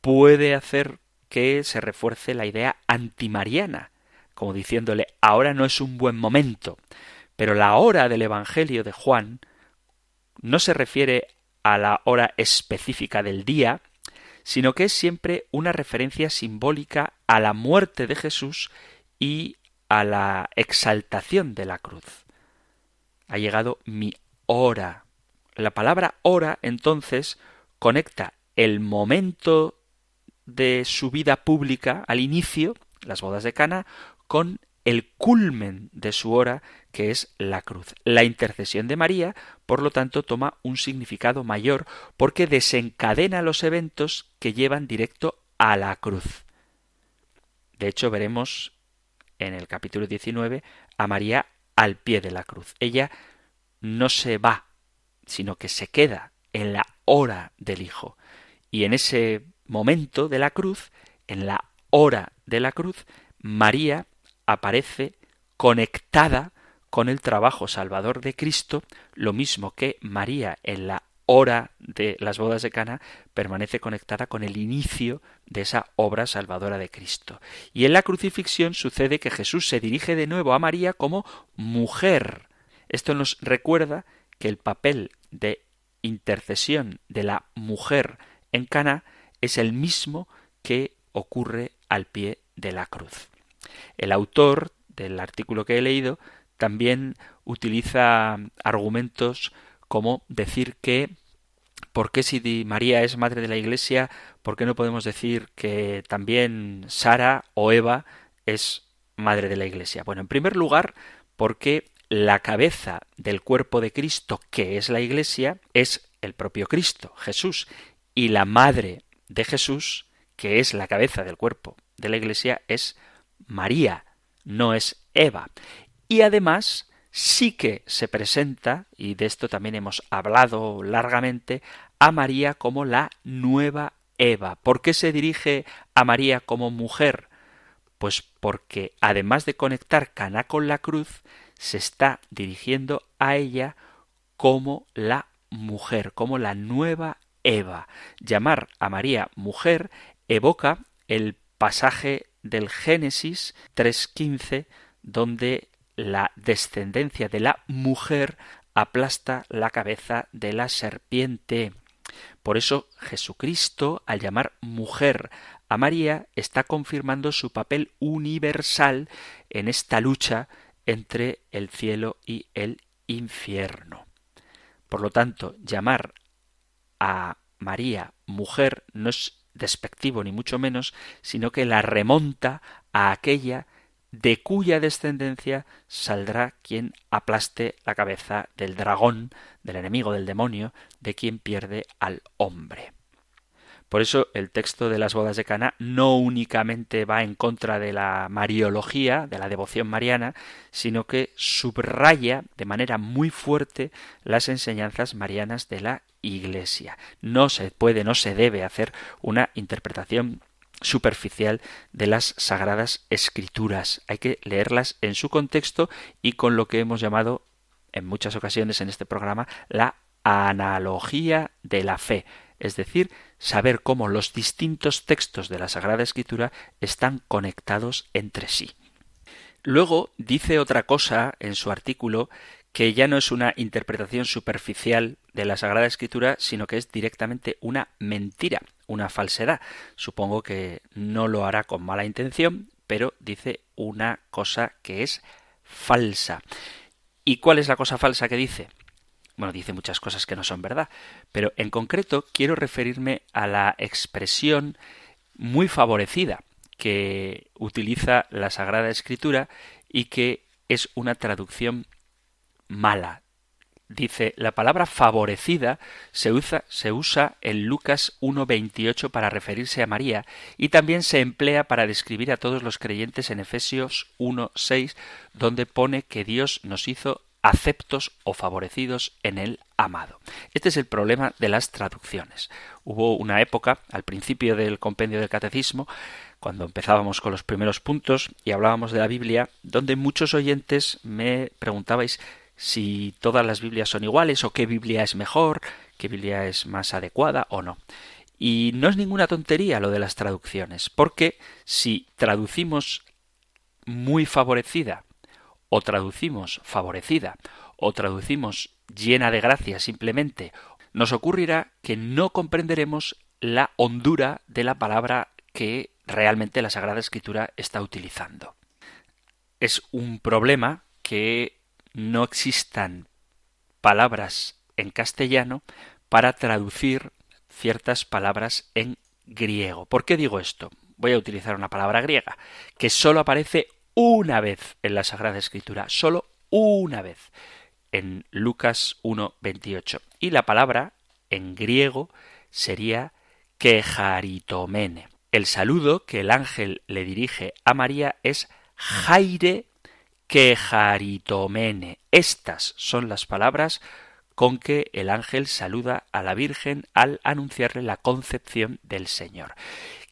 puede hacer que se refuerce la idea antimariana, como diciéndole ahora no es un buen momento. Pero la hora del Evangelio de Juan no se refiere a la hora específica del día, sino que es siempre una referencia simbólica a la muerte de Jesús y a la exaltación de la cruz. Ha llegado mi hora. La palabra hora entonces conecta el momento de su vida pública al inicio, las bodas de Cana, con el culmen de su hora, que es la cruz. La intercesión de María, por lo tanto, toma un significado mayor porque desencadena los eventos que llevan directo a la cruz. De hecho, veremos en el capítulo 19 a María al pie de la cruz. Ella no se va, sino que se queda en la hora del Hijo. Y en ese momento de la cruz, en la hora de la cruz, María aparece conectada con el trabajo salvador de Cristo, lo mismo que María en la hora de las bodas de Cana permanece conectada con el inicio de esa obra salvadora de Cristo. Y en la crucifixión sucede que Jesús se dirige de nuevo a María como mujer. Esto nos recuerda que el papel de intercesión de la mujer en Cana es el mismo que ocurre al pie de la cruz. El autor del artículo que he leído también utiliza argumentos como decir que ¿por qué si María es madre de la Iglesia, por qué no podemos decir que también Sara o Eva es madre de la Iglesia? Bueno, en primer lugar, porque la cabeza del cuerpo de Cristo, que es la Iglesia, es el propio Cristo, Jesús, y la madre de Jesús, que es la cabeza del cuerpo de la Iglesia, es María, no es Eva. Y además sí que se presenta, y de esto también hemos hablado largamente, a María como la nueva Eva. ¿Por qué se dirige a María como mujer? Pues porque además de conectar Caná con la cruz, se está dirigiendo a ella como la mujer, como la nueva Eva. Llamar a María mujer evoca el pasaje del Génesis 3.15 donde la descendencia de la mujer aplasta la cabeza de la serpiente. Por eso Jesucristo, al llamar mujer a María, está confirmando su papel universal en esta lucha entre el cielo y el infierno. Por lo tanto, llamar a María mujer no es despectivo ni mucho menos, sino que la remonta a aquella de cuya descendencia saldrá quien aplaste la cabeza del dragón, del enemigo del demonio, de quien pierde al hombre. Por eso el texto de las bodas de Cana no únicamente va en contra de la mariología, de la devoción mariana, sino que subraya de manera muy fuerte las enseñanzas marianas de la Iglesia. No se puede, no se debe hacer una interpretación superficial de las sagradas escrituras. Hay que leerlas en su contexto y con lo que hemos llamado en muchas ocasiones en este programa la analogía de la fe, es decir, saber cómo los distintos textos de la Sagrada Escritura están conectados entre sí. Luego dice otra cosa en su artículo que ya no es una interpretación superficial de la Sagrada Escritura, sino que es directamente una mentira, una falsedad. Supongo que no lo hará con mala intención, pero dice una cosa que es falsa. ¿Y cuál es la cosa falsa que dice? Bueno, dice muchas cosas que no son verdad, pero en concreto quiero referirme a la expresión muy favorecida que utiliza la Sagrada Escritura y que es una traducción mala. Dice, la palabra favorecida se usa, se usa en Lucas 1.28 para referirse a María y también se emplea para describir a todos los creyentes en Efesios 1.6, donde pone que Dios nos hizo aceptos o favorecidos en el amado. Este es el problema de las traducciones. Hubo una época, al principio del compendio del catecismo, cuando empezábamos con los primeros puntos y hablábamos de la Biblia, donde muchos oyentes me preguntabais si todas las Biblias son iguales o qué Biblia es mejor, qué Biblia es más adecuada o no. Y no es ninguna tontería lo de las traducciones, porque si traducimos muy favorecida o traducimos favorecida o traducimos llena de gracia simplemente, nos ocurrirá que no comprenderemos la hondura de la palabra que realmente la Sagrada Escritura está utilizando. Es un problema que no existan palabras en castellano para traducir ciertas palabras en griego. ¿Por qué digo esto? Voy a utilizar una palabra griega que solo aparece una vez en la Sagrada Escritura, solo una vez en Lucas 1.28. Y la palabra en griego sería quejaritomene. El saludo que el ángel le dirige a María es Jaire quejaritomene. Estas son las palabras con que el ángel saluda a la Virgen al anunciarle la concepción del Señor.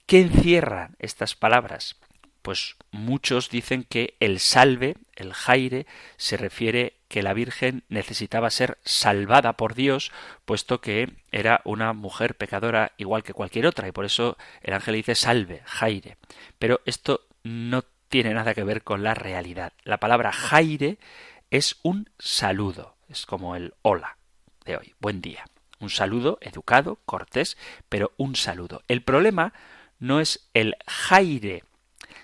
¿Qué encierran estas palabras? Pues muchos dicen que el salve, el jaire, se refiere que la Virgen necesitaba ser salvada por Dios, puesto que era una mujer pecadora igual que cualquier otra, y por eso el ángel dice salve, jaire. Pero esto no tiene nada que ver con la realidad. La palabra jaire es un saludo, es como el hola de hoy, buen día. Un saludo educado, cortés, pero un saludo. El problema no es el jaire,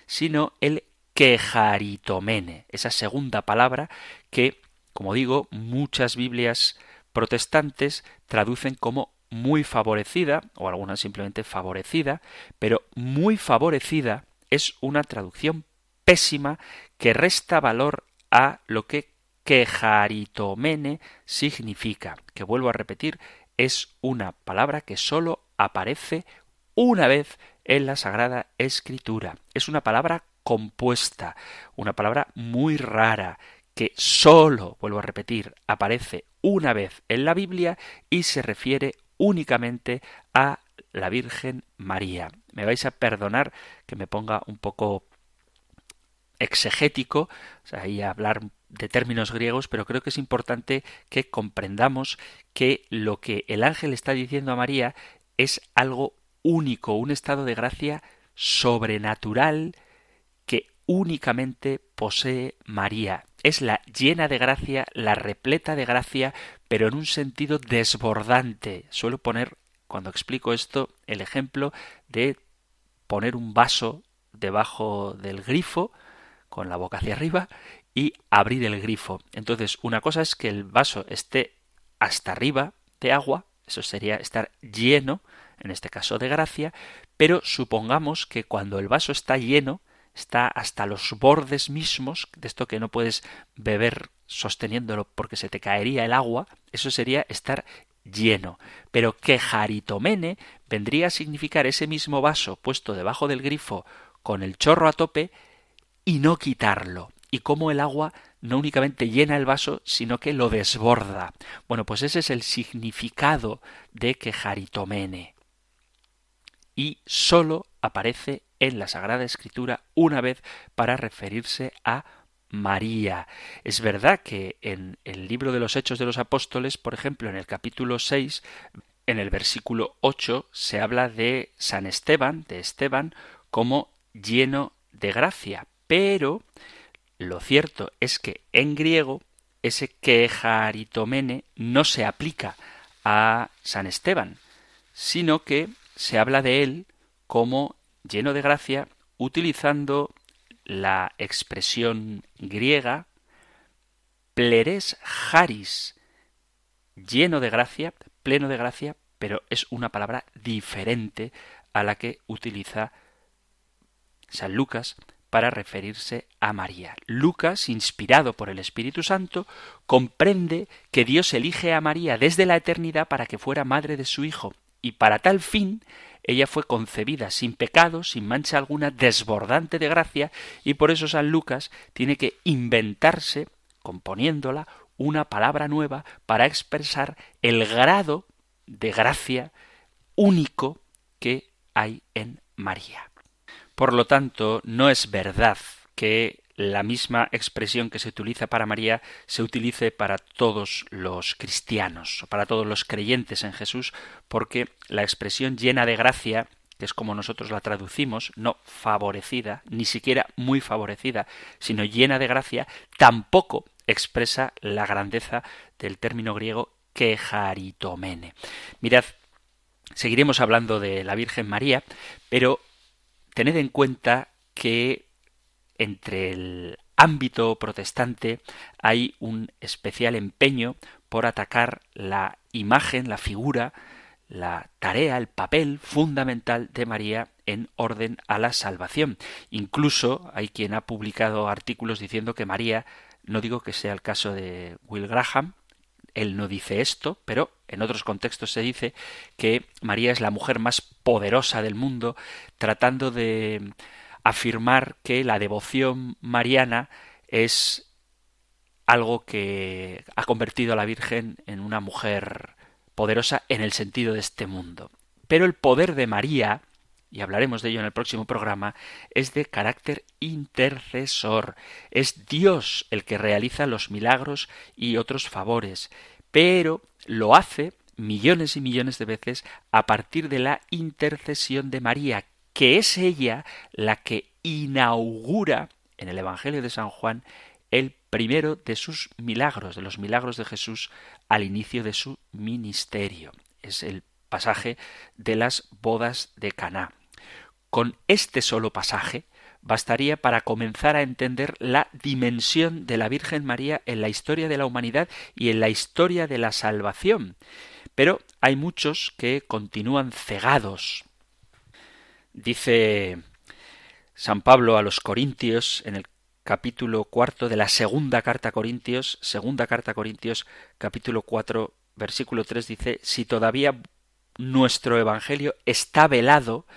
sino el quejaritomene, esa segunda palabra que, como digo, muchas Biblias protestantes traducen como muy favorecida, o algunas simplemente favorecida, pero muy favorecida es una traducción pésima que resta valor a lo que quejaritomene significa, que vuelvo a repetir, es una palabra que sólo aparece una vez en la Sagrada Escritura. Es una palabra compuesta, una palabra muy rara, que sólo, vuelvo a repetir, aparece una vez en la Biblia y se refiere únicamente a la Virgen María. Me vais a perdonar que me ponga un poco exegético, o hablar de términos griegos, pero creo que es importante que comprendamos que lo que el ángel está diciendo a María es algo único, un estado de gracia sobrenatural que únicamente posee María. Es la llena de gracia, la repleta de gracia, pero en un sentido desbordante. Suelo poner, cuando explico esto, el ejemplo de poner un vaso debajo del grifo, con la boca hacia arriba, y abrir el grifo. Entonces, una cosa es que el vaso esté hasta arriba de agua, eso sería estar lleno, en este caso de gracia, pero supongamos que cuando el vaso está lleno, está hasta los bordes mismos, de esto que no puedes beber sosteniéndolo porque se te caería el agua, eso sería estar lleno. Pero que jaritomene vendría a significar ese mismo vaso puesto debajo del grifo con el chorro a tope y no quitarlo. Y cómo el agua no únicamente llena el vaso, sino que lo desborda. Bueno, pues ese es el significado de quejaritomene y sólo aparece en la Sagrada Escritura una vez para referirse a María. Es verdad que en el libro de los Hechos de los Apóstoles, por ejemplo, en el capítulo 6, en el versículo 8, se habla de San Esteban, de Esteban, como lleno de gracia. Pero lo cierto es que en griego ese quejaritomene no se aplica a San Esteban, sino que se habla de él como lleno de gracia utilizando la expresión griega pleres haris, lleno de gracia, pleno de gracia, pero es una palabra diferente a la que utiliza San Lucas para referirse a María. Lucas, inspirado por el Espíritu Santo, comprende que Dios elige a María desde la eternidad para que fuera madre de su Hijo, y para tal fin ella fue concebida sin pecado, sin mancha alguna, desbordante de gracia, y por eso San Lucas tiene que inventarse, componiéndola, una palabra nueva para expresar el grado de gracia único que hay en María. Por lo tanto, no es verdad que la misma expresión que se utiliza para María se utilice para todos los cristianos, para todos los creyentes en Jesús, porque la expresión llena de gracia, que es como nosotros la traducimos, no favorecida, ni siquiera muy favorecida, sino llena de gracia, tampoco expresa la grandeza del término griego quejaritomene. Mirad, seguiremos hablando de la Virgen María, pero tened en cuenta que entre el ámbito protestante hay un especial empeño por atacar la imagen, la figura, la tarea, el papel fundamental de María en orden a la salvación. Incluso hay quien ha publicado artículos diciendo que María, no digo que sea el caso de Will Graham, él no dice esto, pero en otros contextos se dice que María es la mujer más poderosa del mundo, tratando de afirmar que la devoción mariana es algo que ha convertido a la Virgen en una mujer poderosa en el sentido de este mundo. Pero el poder de María, y hablaremos de ello en el próximo programa, es de carácter intercesor. Es Dios el que realiza los milagros y otros favores, pero lo hace millones y millones de veces a partir de la intercesión de María, que es ella la que inaugura en el Evangelio de San Juan el primero de sus milagros, de los milagros de Jesús al inicio de su ministerio. Es el pasaje de las bodas de Caná. Con este solo pasaje bastaría para comenzar a entender la dimensión de la Virgen María en la historia de la humanidad y en la historia de la salvación. Pero hay muchos que continúan cegados. Dice San Pablo a los Corintios en el capítulo cuarto de la segunda carta a Corintios, segunda carta a Corintios, capítulo cuatro, versículo tres dice, si todavía nuestro Evangelio está velado,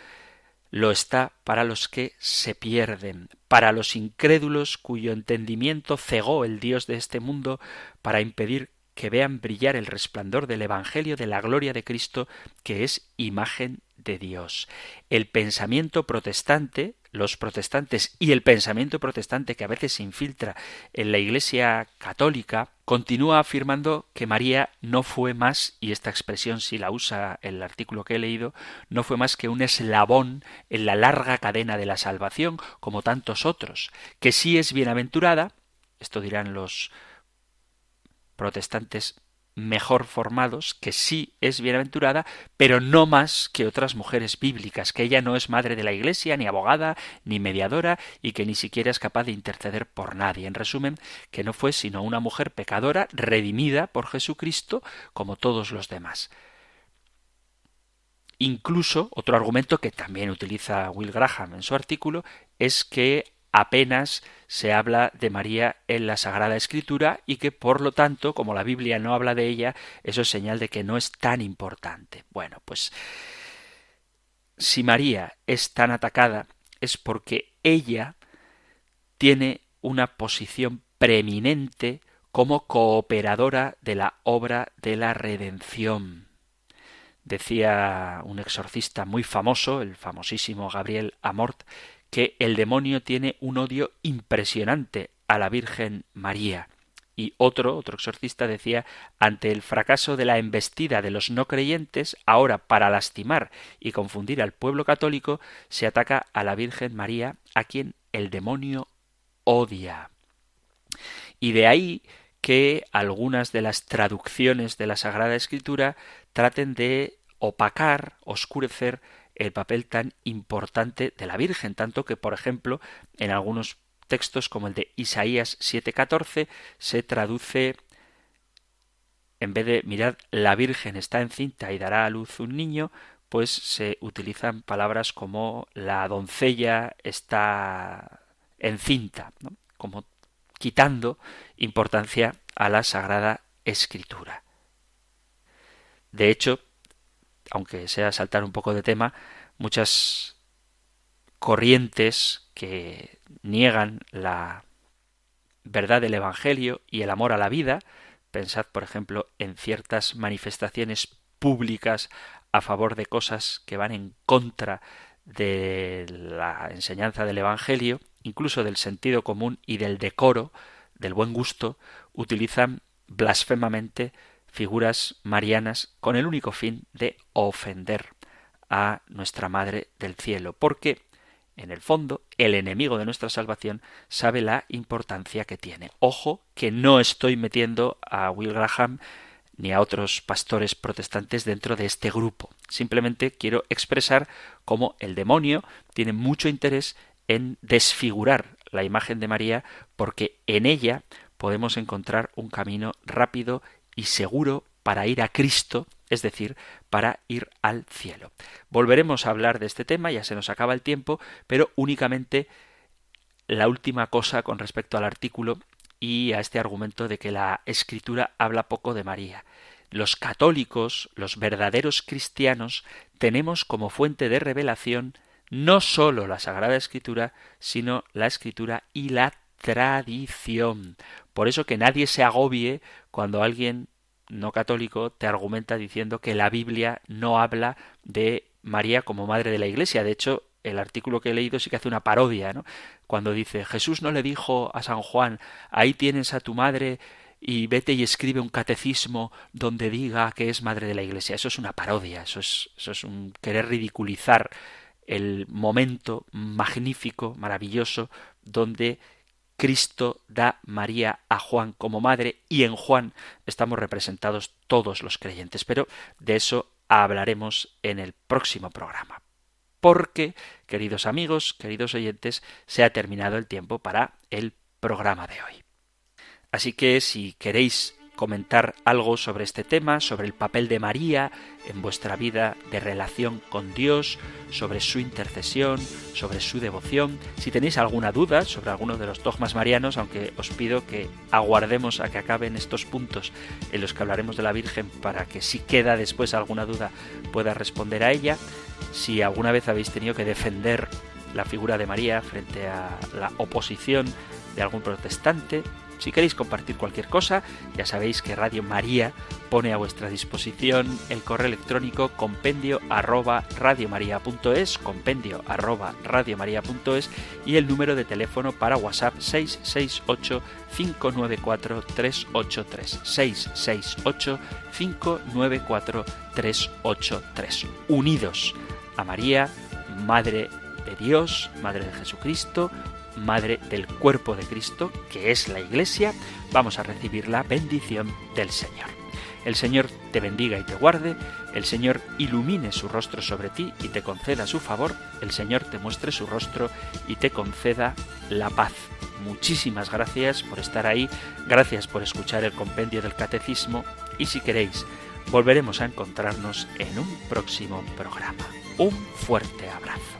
lo está para los que se pierden, para los incrédulos cuyo entendimiento cegó el Dios de este mundo para impedir que vean brillar el resplandor del Evangelio de la gloria de Cristo, que es imagen de Dios. El pensamiento protestante, los protestantes y el pensamiento protestante que a veces se infiltra en la Iglesia católica, continúa afirmando que María no fue más, y esta expresión si la usa el artículo que he leído, no fue más que un eslabón en la larga cadena de la salvación, como tantos otros, que sí es bienaventurada, esto dirán los protestantes mejor formados, que sí es bienaventurada, pero no más que otras mujeres bíblicas, que ella no es madre de la Iglesia, ni abogada, ni mediadora, y que ni siquiera es capaz de interceder por nadie. En resumen, que no fue sino una mujer pecadora, redimida por Jesucristo, como todos los demás. Incluso, otro argumento que también utiliza Will Graham en su artículo, es que apenas se habla de María en la Sagrada Escritura y que por lo tanto, como la Biblia no habla de ella, eso es señal de que no es tan importante. Bueno, pues si María es tan atacada es porque ella tiene una posición preeminente como cooperadora de la obra de la redención. Decía un exorcista muy famoso, el famosísimo Gabriel Amort, que el demonio tiene un odio impresionante a la Virgen María. Y otro, otro exorcista decía, ante el fracaso de la embestida de los no creyentes, ahora para lastimar y confundir al pueblo católico, se ataca a la Virgen María, a quien el demonio odia. Y de ahí que algunas de las traducciones de la Sagrada Escritura traten de opacar, oscurecer el papel tan importante de la Virgen, tanto que, por ejemplo, en algunos textos como el de Isaías 7:14 se traduce en vez de mirad la Virgen está encinta y dará a luz un niño, pues se utilizan palabras como la doncella está encinta, como quitando importancia a la Sagrada Escritura. De hecho, aunque sea saltar un poco de tema, muchas corrientes que niegan la verdad del Evangelio y el amor a la vida, pensad por ejemplo en ciertas manifestaciones públicas a favor de cosas que van en contra de la enseñanza del Evangelio, incluso del sentido común y del decoro, del buen gusto, utilizan blasfemamente figuras marianas con el único fin de ofender a nuestra Madre del Cielo, porque en el fondo el enemigo de nuestra salvación sabe la importancia que tiene. Ojo que no estoy metiendo a Will Graham ni a otros pastores protestantes dentro de este grupo. Simplemente quiero expresar cómo el demonio tiene mucho interés en desfigurar la imagen de María porque en ella podemos encontrar un camino rápido y seguro para ir a Cristo, es decir, para ir al cielo. Volveremos a hablar de este tema, ya se nos acaba el tiempo, pero únicamente la última cosa con respecto al artículo y a este argumento de que la escritura habla poco de María. Los católicos, los verdaderos cristianos, tenemos como fuente de revelación no sólo la Sagrada Escritura, sino la Escritura y la tradición. Por eso que nadie se agobie cuando alguien no católico te argumenta diciendo que la Biblia no habla de María como madre de la Iglesia. De hecho, el artículo que he leído sí que hace una parodia, ¿no? Cuando dice Jesús no le dijo a San Juan ahí tienes a tu madre y vete y escribe un catecismo donde diga que es madre de la Iglesia. Eso es una parodia, eso es, eso es un querer ridiculizar el momento magnífico, maravilloso, donde Cristo da María a Juan como madre y en Juan estamos representados todos los creyentes. Pero de eso hablaremos en el próximo programa porque, queridos amigos, queridos oyentes, se ha terminado el tiempo para el programa de hoy. Así que si queréis comentar algo sobre este tema, sobre el papel de María en vuestra vida de relación con Dios, sobre su intercesión, sobre su devoción. Si tenéis alguna duda sobre alguno de los dogmas marianos, aunque os pido que aguardemos a que acaben estos puntos en los que hablaremos de la Virgen para que si queda después alguna duda pueda responder a ella. Si alguna vez habéis tenido que defender la figura de María frente a la oposición de algún protestante, si queréis compartir cualquier cosa, ya sabéis que Radio María pone a vuestra disposición el correo electrónico compendio arroba compendio arroba y el número de teléfono para WhatsApp 668 594 383 668 594 383 unidos a María, Madre de Dios, Madre de Jesucristo, Madre del cuerpo de Cristo, que es la Iglesia, vamos a recibir la bendición del Señor. El Señor te bendiga y te guarde, el Señor ilumine su rostro sobre ti y te conceda su favor, el Señor te muestre su rostro y te conceda la paz. Muchísimas gracias por estar ahí, gracias por escuchar el compendio del catecismo y si queréis, volveremos a encontrarnos en un próximo programa. Un fuerte abrazo.